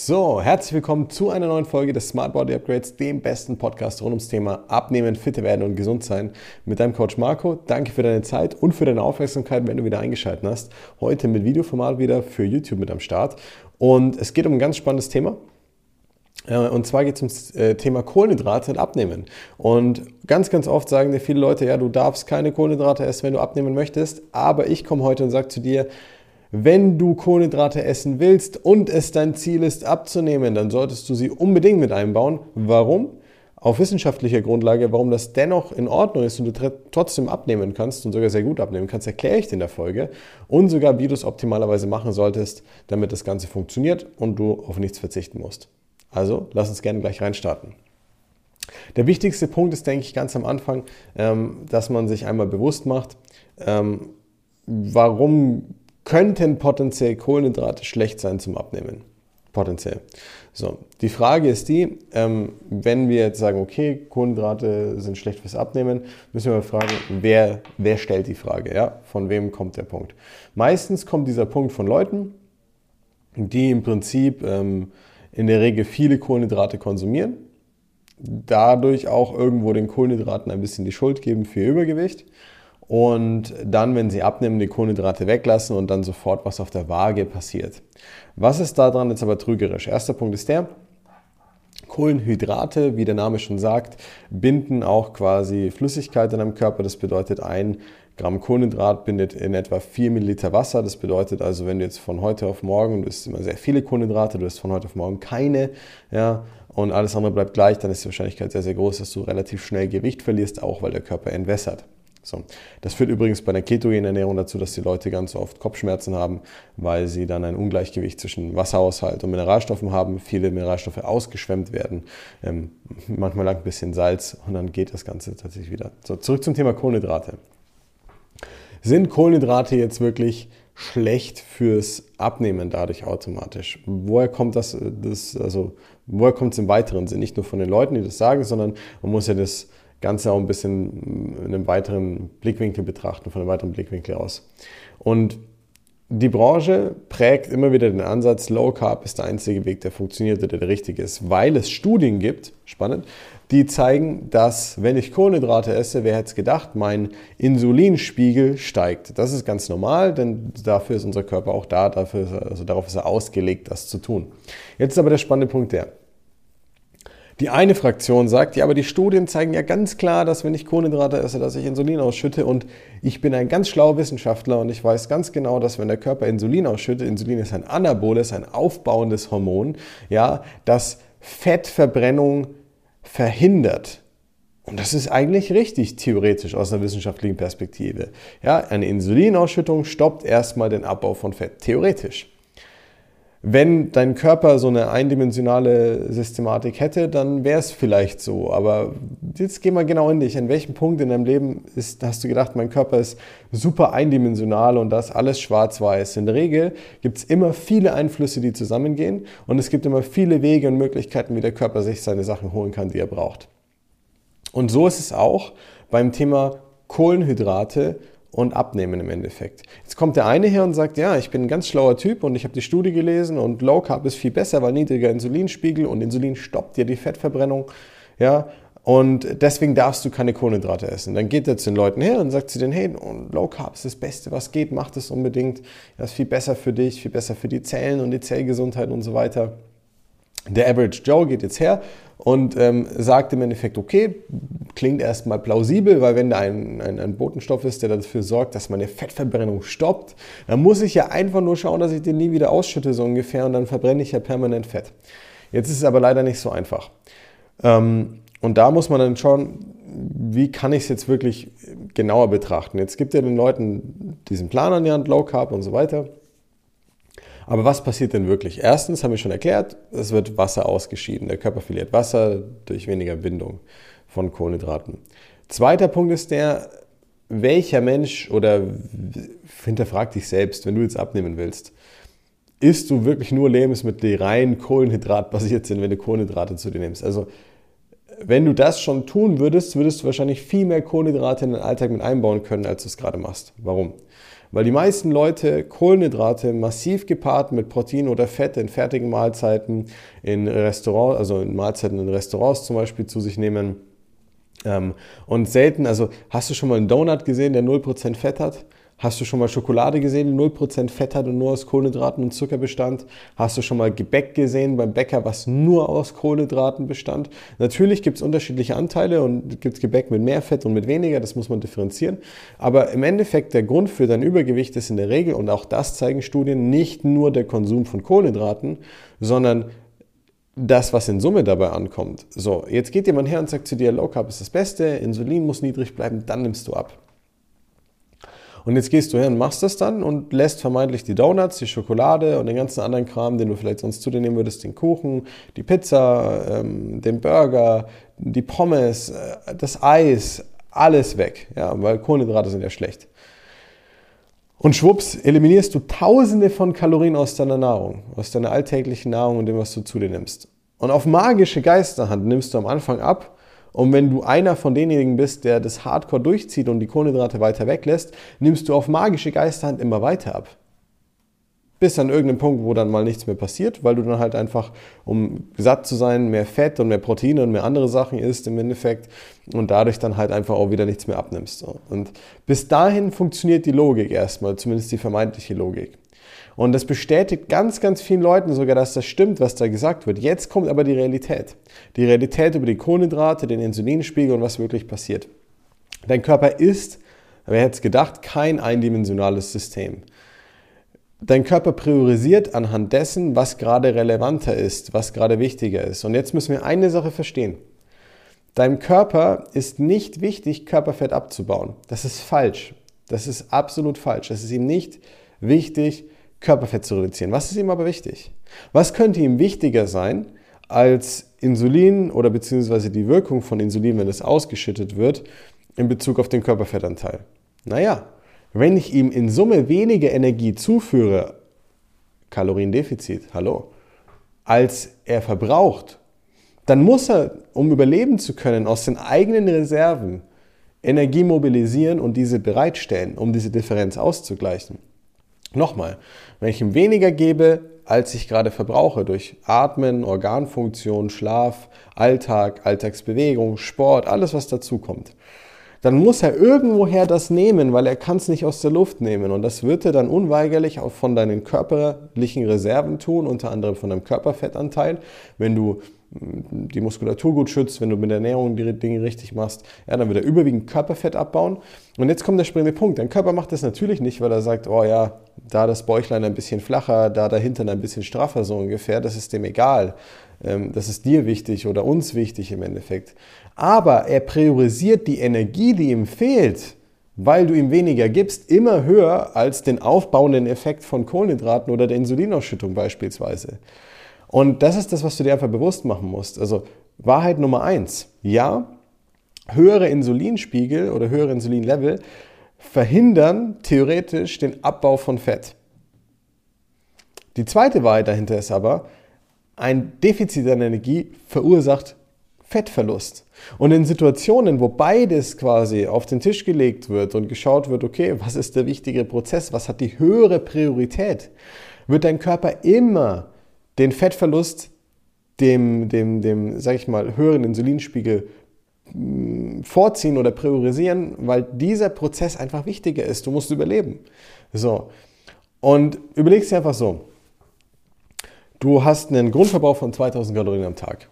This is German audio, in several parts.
So, herzlich willkommen zu einer neuen Folge des Smart Body Upgrades, dem besten Podcast rund ums Thema Abnehmen, fitter werden und gesund sein mit deinem Coach Marco. Danke für deine Zeit und für deine Aufmerksamkeit, wenn du wieder eingeschaltet hast. Heute mit Videoformat wieder für YouTube mit am Start. Und es geht um ein ganz spannendes Thema. Äh, und zwar geht es ums äh, Thema Kohlenhydrate und Abnehmen. Und ganz, ganz oft sagen dir viele Leute, ja, du darfst keine Kohlenhydrate essen, wenn du abnehmen möchtest. Aber ich komme heute und sage zu dir, wenn du Kohlenhydrate essen willst und es dein Ziel ist abzunehmen, dann solltest du sie unbedingt mit einbauen. Warum? Auf wissenschaftlicher Grundlage, warum das dennoch in Ordnung ist und du trotzdem abnehmen kannst und sogar sehr gut abnehmen kannst, erkläre ich dir in der Folge und sogar, wie du es optimalerweise machen solltest, damit das Ganze funktioniert und du auf nichts verzichten musst. Also, lass uns gerne gleich reinstarten. Der wichtigste Punkt ist, denke ich, ganz am Anfang, ähm, dass man sich einmal bewusst macht, ähm, warum könnten potenziell Kohlenhydrate schlecht sein zum Abnehmen. Potenziell. So, die Frage ist die, ähm, wenn wir jetzt sagen, okay, Kohlenhydrate sind schlecht fürs Abnehmen, müssen wir mal fragen, wer, wer stellt die Frage? Ja? Von wem kommt der Punkt? Meistens kommt dieser Punkt von Leuten, die im Prinzip ähm, in der Regel viele Kohlenhydrate konsumieren, dadurch auch irgendwo den Kohlenhydraten ein bisschen die Schuld geben für ihr Übergewicht und dann, wenn sie abnehmen, die Kohlenhydrate weglassen und dann sofort was auf der Waage passiert. Was ist daran jetzt aber trügerisch? Erster Punkt ist der, Kohlenhydrate, wie der Name schon sagt, binden auch quasi Flüssigkeit in einem Körper. Das bedeutet, ein Gramm Kohlenhydrat bindet in etwa 4 Milliliter Wasser. Das bedeutet also, wenn du jetzt von heute auf morgen, du isst immer sehr viele Kohlenhydrate, du isst von heute auf morgen keine, ja, und alles andere bleibt gleich, dann ist die Wahrscheinlichkeit sehr, sehr groß, dass du relativ schnell Gewicht verlierst, auch weil der Körper entwässert. So. Das führt übrigens bei der ketogenen Ernährung dazu, dass die Leute ganz oft Kopfschmerzen haben, weil sie dann ein Ungleichgewicht zwischen Wasserhaushalt und Mineralstoffen haben, viele Mineralstoffe ausgeschwemmt werden, ähm, manchmal lang ein bisschen Salz und dann geht das Ganze tatsächlich wieder. So, zurück zum Thema Kohlenhydrate. Sind Kohlenhydrate jetzt wirklich schlecht fürs Abnehmen dadurch automatisch? Woher kommt das, das also woher kommt es im weiteren Sinn? Nicht nur von den Leuten, die das sagen, sondern man muss ja das Ganze auch ein bisschen in einem weiteren Blickwinkel betrachten, von einem weiteren Blickwinkel aus. Und die Branche prägt immer wieder den Ansatz, Low Carb ist der einzige Weg, der funktioniert oder der richtige ist, weil es Studien gibt, spannend, die zeigen, dass wenn ich Kohlenhydrate esse, wer hätte es gedacht, mein Insulinspiegel steigt. Das ist ganz normal, denn dafür ist unser Körper auch da, dafür, also darauf ist er ausgelegt, das zu tun. Jetzt ist aber der spannende Punkt der, die eine Fraktion sagt, ja, aber die Studien zeigen ja ganz klar, dass wenn ich Kohlenhydrate esse, dass ich Insulin ausschütte und ich bin ein ganz schlauer Wissenschaftler und ich weiß ganz genau, dass wenn der Körper Insulin ausschüttet, Insulin ist ein anaboles, ein aufbauendes Hormon, ja, das Fettverbrennung verhindert. Und das ist eigentlich richtig theoretisch aus einer wissenschaftlichen Perspektive. Ja, eine Insulinausschüttung stoppt erstmal den Abbau von Fett, theoretisch. Wenn dein Körper so eine eindimensionale Systematik hätte, dann wäre es vielleicht so. Aber jetzt geh mal genau in dich. An welchem Punkt in deinem Leben ist, hast du gedacht, mein Körper ist super eindimensional und das alles schwarz-weiß? In der Regel gibt es immer viele Einflüsse, die zusammengehen und es gibt immer viele Wege und Möglichkeiten, wie der Körper sich seine Sachen holen kann, die er braucht. Und so ist es auch beim Thema Kohlenhydrate und abnehmen im Endeffekt. Jetzt kommt der eine her und sagt, ja, ich bin ein ganz schlauer Typ und ich habe die Studie gelesen und Low Carb ist viel besser, weil niedriger Insulinspiegel und Insulin stoppt dir die Fettverbrennung. Ja, und deswegen darfst du keine Kohlenhydrate essen. Dann geht er zu den Leuten her und sagt zu denen, hey, Low Carb ist das Beste, was geht, mach das unbedingt. Das ist viel besser für dich, viel besser für die Zellen und die Zellgesundheit und so weiter. Der Average Joe geht jetzt her und ähm, sagt im Endeffekt, okay, klingt erstmal plausibel, weil wenn da ein, ein, ein, Botenstoff ist, der dafür sorgt, dass meine Fettverbrennung stoppt, dann muss ich ja einfach nur schauen, dass ich den nie wieder ausschütte, so ungefähr, und dann verbrenne ich ja permanent Fett. Jetzt ist es aber leider nicht so einfach. Ähm, und da muss man dann schauen, wie kann ich es jetzt wirklich genauer betrachten. Jetzt gibt ja den Leuten diesen Plan an die Hand, Low Carb und so weiter. Aber was passiert denn wirklich? Erstens haben wir schon erklärt, es wird Wasser ausgeschieden. Der Körper verliert Wasser durch weniger Bindung von Kohlenhydraten. Zweiter Punkt ist der, welcher Mensch oder hinterfrag dich selbst, wenn du jetzt abnehmen willst, isst du wirklich nur Lebensmittel, die rein kohlenhydratbasiert sind, wenn du Kohlenhydrate zu dir nimmst? Also wenn du das schon tun würdest, würdest du wahrscheinlich viel mehr Kohlenhydrate in den Alltag mit einbauen können, als du es gerade machst. Warum? Weil die meisten Leute Kohlenhydrate massiv gepaart mit Protein oder Fett in fertigen Mahlzeiten in Restaurants, also in Mahlzeiten in Restaurants zum Beispiel zu sich nehmen. Ähm, und selten, also hast du schon mal einen Donut gesehen, der 0% Fett hat? Hast du schon mal Schokolade gesehen, die 0% Fett hat und nur aus Kohlenhydraten und Zucker bestand? Hast du schon mal Gebäck gesehen beim Bäcker, was nur aus Kohlenhydraten bestand? Natürlich gibt es unterschiedliche Anteile und gibt Gebäck mit mehr Fett und mit weniger, das muss man differenzieren. Aber im Endeffekt der Grund für dein Übergewicht ist in der Regel, und auch das zeigen Studien, nicht nur der Konsum von Kohlenhydraten, sondern das, was in Summe dabei ankommt. So, jetzt geht jemand her und sagt zu dir, Low Carb ist das Beste, Insulin muss niedrig bleiben, dann nimmst du ab. Und jetzt gehst du her und machst das dann und lässt vermeintlich die Donuts, die Schokolade und den ganzen anderen Kram, den du vielleicht sonst zu dir nehmen würdest, den Kuchen, die Pizza, ähm, den Burger, die Pommes, äh, das Eis, alles weg. Ja, weil Kohlenhydrate sind ja schlecht. Und schwupps, eliminierst du tausende von Kalorien aus deiner Nahrung, aus deiner alltäglichen Nahrung und dem, was du zu dir nimmst. Und auf magische Geisterhand nimmst du am Anfang ab und wenn du einer von denjenigen bist, der das Hardcore durchzieht und die Kohlenhydrate weiter weglässt, nimmst du auf magische Geisterhand immer weiter ab. Bis an irgendeinem Punkt, wo dann mal nichts mehr passiert, weil du dann halt einfach, um satt zu sein, mehr Fett und mehr Proteine und mehr andere Sachen isst im Endeffekt und dadurch dann halt einfach auch wieder nichts mehr abnimmst. Und bis dahin funktioniert die Logik erstmal, zumindest die vermeintliche Logik. Und das bestätigt ganz, ganz vielen Leuten sogar, dass das stimmt, was da gesagt wird. Jetzt kommt aber die Realität. Die Realität über die Kohlenhydrate, den Insulinspiegel und was wirklich passiert. Dein Körper ist, wer hätte es gedacht, kein eindimensionales System. Dein Körper priorisiert anhand dessen, was gerade relevanter ist, was gerade wichtiger ist. Und jetzt müssen wir eine Sache verstehen. Deinem Körper ist nicht wichtig, Körperfett abzubauen. Das ist falsch. Das ist absolut falsch. Das ist ihm nicht wichtig, Körperfett zu reduzieren. Was ist ihm aber wichtig? Was könnte ihm wichtiger sein als Insulin oder beziehungsweise die Wirkung von Insulin, wenn es ausgeschüttet wird, in Bezug auf den Körperfettanteil? Naja, wenn ich ihm in Summe weniger Energie zuführe, Kaloriendefizit, hallo, als er verbraucht, dann muss er, um überleben zu können, aus den eigenen Reserven Energie mobilisieren und diese bereitstellen, um diese Differenz auszugleichen. Nochmal, wenn ich ihm weniger gebe, als ich gerade verbrauche durch Atmen, Organfunktion, Schlaf, Alltag, Alltagsbewegung, Sport, alles was dazu kommt, dann muss er irgendwoher das nehmen, weil er kann es nicht aus der Luft nehmen. Und das wird er dann unweigerlich auch von deinen körperlichen Reserven tun, unter anderem von deinem Körperfettanteil. Wenn du die Muskulatur gut schützt, wenn du mit der Ernährung die Dinge richtig machst, ja, dann wird er überwiegend Körperfett abbauen. Und jetzt kommt der springende Punkt. Dein Körper macht das natürlich nicht, weil er sagt, oh ja, da das Bäuchlein ein bisschen flacher, da dahinter ein bisschen straffer so ungefähr, das ist dem egal. Ähm, das ist dir wichtig oder uns wichtig im Endeffekt. Aber er priorisiert die Energie, die ihm fehlt, weil du ihm weniger gibst, immer höher als den aufbauenden Effekt von Kohlenhydraten oder der Insulinausschüttung beispielsweise. Und das ist das, was du dir einfach bewusst machen musst. Also Wahrheit Nummer eins. Ja, höhere Insulinspiegel oder höhere Insulinlevel verhindern theoretisch den Abbau von Fett. Die zweite Wahrheit dahinter ist aber, ein Defizit an Energie verursacht Fettverlust. Und in Situationen, wo beides quasi auf den Tisch gelegt wird und geschaut wird, okay, was ist der wichtige Prozess, was hat die höhere Priorität, wird dein Körper immer den Fettverlust dem, dem, dem, sag ich mal, höheren Insulinspiegel mm, vorziehen oder priorisieren, weil dieser Prozess einfach wichtiger ist. Du musst überleben. So. Und überlegst dir einfach so. Du hast einen Grundverbrauch von 2000 Kalorien am Tag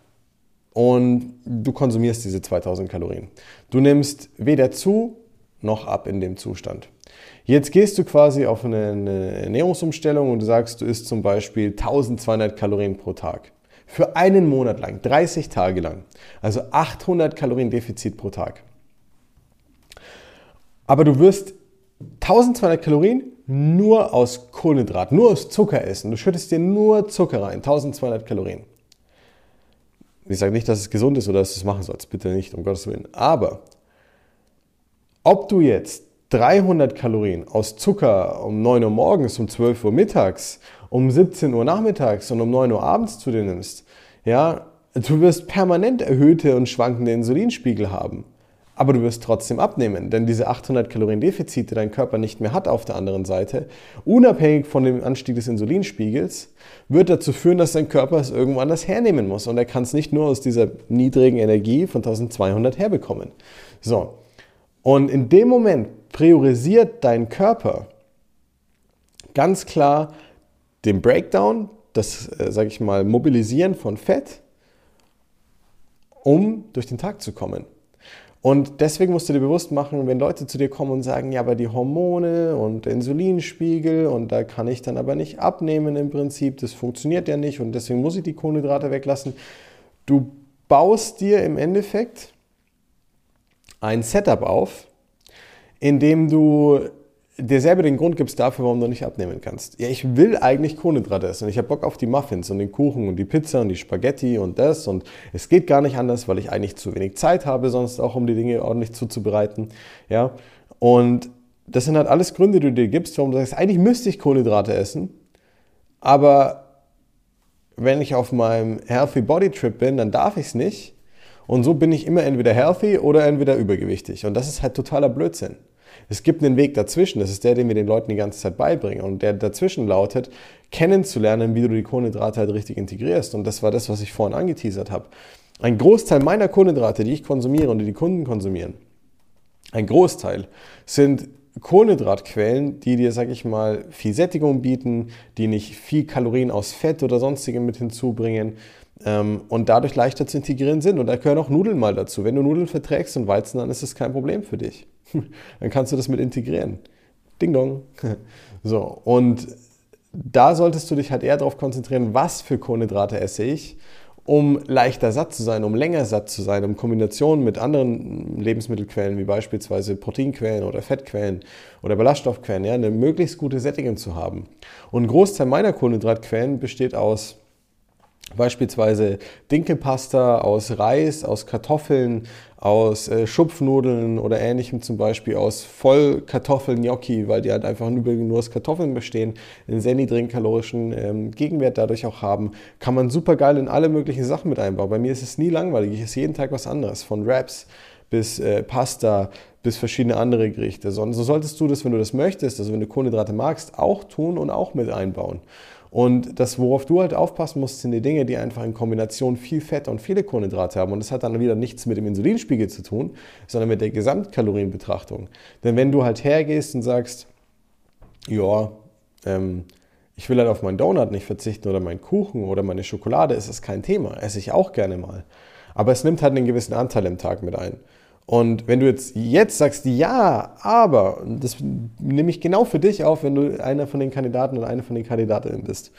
und du konsumierst diese 2000 Kalorien. Du nimmst weder zu noch ab in dem Zustand. Jetzt gehst du quasi auf eine Ernährungsumstellung und du sagst, du isst zum Beispiel 1200 Kalorien pro Tag. Für einen Monat lang, 30 Tage lang. Also 800 Kalorien Defizit pro Tag. Aber du wirst 1200 Kalorien nur aus Kohlenhydrat, nur aus Zucker essen. Du schüttest dir nur Zucker rein, 1200 Kalorien. Ich sage nicht, dass es gesund ist oder dass du es machen sollst, bitte nicht, um Gottes Willen. Aber ob du jetzt 300 Kalorien aus Zucker um 9 Uhr morgens, um 12 Uhr mittags, um 17 Uhr nachmittags und um 9 Uhr abends zu dir nimmst, ja, du wirst permanent erhöhte und schwankende Insulinspiegel haben. aber du wirst trotzdem abnehmen, denn diese 800 Kalorien Defizit, die dein Körper nicht mehr hat auf der anderen Seite, unabhängig von dem Anstieg des Insulinspiegels, wird dazu führen, dass dein Körper es irgendwo anders hernehmen muss und er kann es nicht nur aus dieser niedrigen Energie von 1200 herbekommen. So, und in dem Moment priorisiert dein Körper ganz klar den Breakdown, das, äh, sage ich mal, Mobilisieren von Fett, um durch den Tag zu kommen. Und deswegen musst du dir bewusst machen, wenn Leute zu dir kommen und sagen, ja, aber die Hormone und der Insulinspiegel und da kann ich dann aber nicht abnehmen im Prinzip, das funktioniert ja nicht und deswegen muss ich die Kohlenhydrate weglassen. Du baust dir im Endeffekt ein Setup auf, in dem du dir selber den Grund gibst dafür, warum du nicht abnehmen kannst. Ja, ich will eigentlich Kohlenhydrate essen ich habe Bock auf die Muffins und den Kuchen und die Pizza und die Spaghetti und das und es geht gar nicht anders, weil ich eigentlich zu wenig Zeit habe, sonst auch um die Dinge ordentlich zuzubereiten. Ja, und das sind halt alles Gründe, die du dir gibst, warum du sagst, eigentlich müsste ich Kohlenhydrate essen, aber wenn ich auf meinem Healthy Body Trip bin, dann darf ich es nicht. Und so bin ich immer entweder healthy oder entweder übergewichtig. Und das ist halt totaler Blödsinn. Es gibt einen Weg dazwischen, das ist der, den wir den Leuten die ganze Zeit beibringen. Und der dazwischen lautet, kennenzulernen, wie du die Kohlenhydrate halt richtig integrierst. Und das war das, was ich vorhin angeteasert habe. Ein Großteil meiner Kohlenhydrate, die ich konsumiere und die die Kunden konsumieren, ein Großteil sind Kohlenhydratquellen, die dir, sag ich mal, viel Sättigung bieten, die nicht viel Kalorien aus Fett oder sonstigem mit hinzubringen ähm, und dadurch leichter zu integrieren sind. Und da gehören auch Nudeln mal dazu. Wenn du Nudeln verträgst und Weizen, dann ist das kein Problem für dich. dann kannst du das mit integrieren. Ding dong. so, und da solltest du dich halt eher darauf konzentrieren, was für Kohlenhydrate esse ich, um leichter satt zu sein, um länger satt zu sein, um Kombinationen mit anderen Lebensmittelquellen, wie beispielsweise Proteinquellen oder Fettquellen oder Ballaststoffquellen, ja, eine möglichst gute Sättigung zu haben. Und ein Großteil meiner Kohlenhydratquellen besteht aus Beispielsweise Dinkelpasta aus Reis, aus Kartoffeln, aus äh, Schupfnudeln oder ähnlichem, zum Beispiel aus Vollkartoffeln-Gnocchi, weil die halt einfach nur aus Kartoffeln bestehen, einen sehr niedrigen kalorischen ähm, Gegenwert dadurch auch haben, kann man super geil in alle möglichen Sachen mit einbauen. Bei mir ist es nie langweilig, ich esse jeden Tag was anderes, von Wraps bis äh, Pasta, bis verschiedene andere Gerichte. So, so solltest du das, wenn du das möchtest, also wenn du Kohlenhydrate magst, auch tun und auch mit einbauen. Und das, worauf du halt aufpassen musst, sind die Dinge, die einfach in Kombination viel Fett und viele Kohlenhydrate haben. Und das hat dann wieder nichts mit dem Insulinspiegel zu tun, sondern mit der Gesamtkalorienbetrachtung. Denn wenn du halt hergehst und sagst, ja, ähm, ich will halt auf meinen Donut nicht verzichten oder meinen Kuchen oder meine Schokolade, ist das kein Thema. Esse ich auch gerne mal. Aber es nimmt halt einen gewissen Anteil im Tag mit ein. Und wenn du jetzt, jetzt sagst, ja, aber, das nehme ich genau für dich auf, wenn du einer von den Kandidaten oder eine von den Kandidatinnen bist.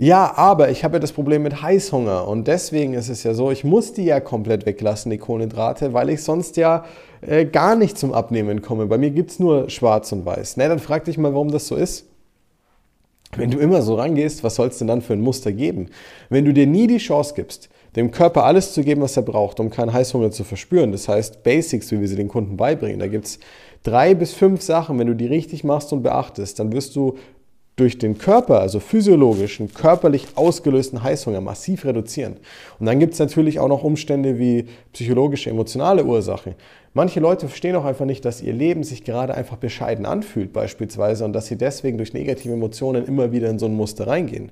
Ja, aber ich habe ja das Problem mit Heißhunger und deswegen ist es ja so, ich muss die ja komplett weglassen, die Kohlenhydrate, weil ich sonst ja äh, gar nicht zum Abnehmen komme. Bei mir gibt es nur schwarz und weiß. Na, dann frag dich mal, warum das so ist. Wenn du immer so rangehst, was soll es denn dann für ein Muster geben? Wenn du dir nie die Chance gibst, dem Körper alles zu geben, was er braucht, um keinen Heißhunger zu verspüren. Das heißt, Basics, wie wir sie den Kunden beibringen. Da gibt es drei bis fünf Sachen, wenn du die richtig machst und beachtest, dann wirst du durch den Körper, also physiologischen, körperlich ausgelösten Heißhunger massiv reduzieren. Und dann gibt es natürlich auch noch Umstände wie psychologische, emotionale Ursachen. Manche Leute verstehen auch einfach nicht, dass ihr Leben sich gerade einfach bescheiden anfühlt, beispielsweise, und dass sie deswegen durch negative Emotionen immer wieder in so ein Muster reingehen.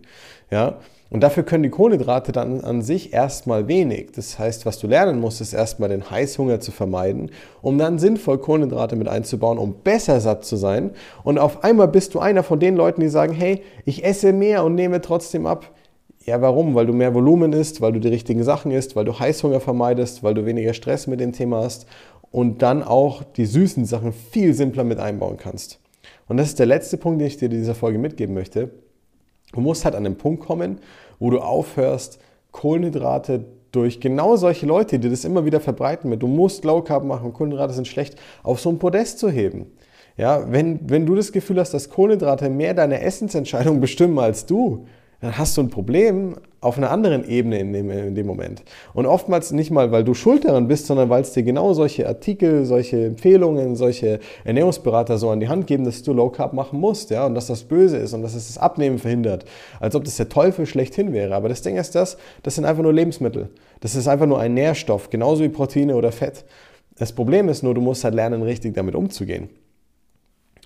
Ja? Und dafür können die Kohlenhydrate dann an sich erstmal wenig. Das heißt, was du lernen musst, ist erstmal den Heißhunger zu vermeiden, um dann sinnvoll Kohlenhydrate mit einzubauen, um besser satt zu sein. Und auf einmal bist du einer von den Leuten, die sagen, hey, ich esse mehr und nehme trotzdem ab. Ja, warum? Weil du mehr Volumen isst, weil du die richtigen Sachen isst, weil du Heißhunger vermeidest, weil du weniger Stress mit dem Thema hast und dann auch die süßen Sachen viel simpler mit einbauen kannst. Und das ist der letzte Punkt, den ich dir in dieser Folge mitgeben möchte. Du musst halt an den Punkt kommen, wo du aufhörst, Kohlenhydrate durch genau solche Leute, die das immer wieder verbreiten mit, du musst Low Carb machen, Kohlenhydrate sind schlecht, auf so ein Podest zu heben. Ja, wenn, wenn du das Gefühl hast, dass Kohlenhydrate mehr deine Essensentscheidung bestimmen als du, dann hast du ein Problem auf einer anderen Ebene in dem, in dem Moment. Und oftmals nicht mal, weil du schuld daran bist, sondern weil es dir genau solche Artikel, solche Empfehlungen, solche Ernährungsberater so an die Hand geben, dass du Low Carb machen musst, ja, und dass das böse ist und dass es das Abnehmen verhindert. Als ob das der Teufel schlechthin wäre. Aber das Ding ist das, das sind einfach nur Lebensmittel. Das ist einfach nur ein Nährstoff, genauso wie Proteine oder Fett. Das Problem ist nur, du musst halt lernen, richtig damit umzugehen.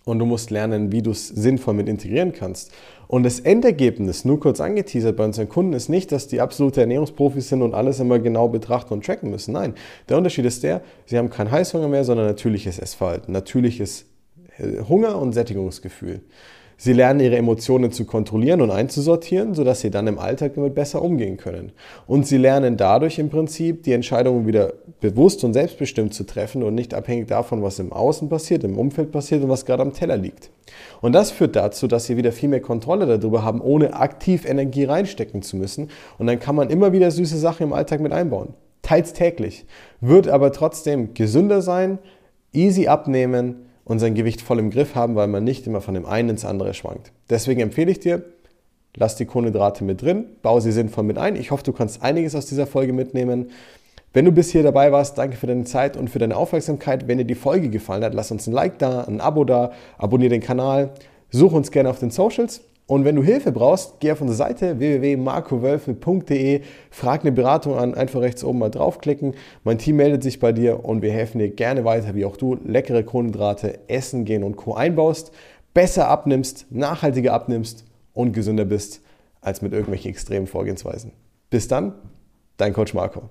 Und du musst lernen, wie du es sinnvoll mit integrieren kannst. Und das Endergebnis, nur kurz angeteasert bei unseren Kunden, ist nicht, dass die absolute Ernährungsprofis sind und alles immer genau betrachten und tracken müssen. Nein, der Unterschied ist der, sie haben keinen Heißhunger mehr, sondern natürliches Essverhalten, natürliches äh, Hunger und Sättigungsgefühl. Sie lernen ihre Emotionen zu kontrollieren und einzusortieren, sodass sie dann im Alltag damit besser umgehen können. Und sie lernen dadurch im Prinzip, die Entscheidungen wieder bewusst und selbstbestimmt zu treffen und nicht abhängig davon, was im Außen passiert, im Umfeld passiert und was gerade am Teller liegt. Und das führt dazu, dass sie wieder viel mehr Kontrolle darüber haben, ohne aktiv Energie reinstecken zu müssen. Und dann kann man immer wieder süße Sachen im Alltag mit einbauen. Teils täglich. Wird aber trotzdem gesünder sein, easy abnehmen, und sein Gewicht voll im Griff haben, weil man nicht immer von dem einen ins andere schwankt. Deswegen empfehle ich dir, lass die Kohlenhydrate mit drin, baue sie sinnvoll mit ein. Ich hoffe, du kannst einiges aus dieser Folge mitnehmen. Wenn du bis hier dabei warst, danke für deine Zeit und für deine Aufmerksamkeit. Wenn dir die Folge gefallen hat, lass uns ein Like da, ein Abo da, abonniere den Kanal, such uns gerne auf den Socials und wenn du Hilfe brauchst, geh auf unsere Seite www.markowölfe.de, frag eine Beratung an, einfach rechts oben mal draufklicken. Mein Team meldet sich bei dir und wir helfen dir gerne weiter, wie auch du leckere Kohlenhydrate, Essen gehen und Co. einbaust, besser abnimmst, nachhaltiger abnimmst und gesünder bist als mit irgendwelchen extremen Vorgehensweisen. Bis dann, dein Coach Marco.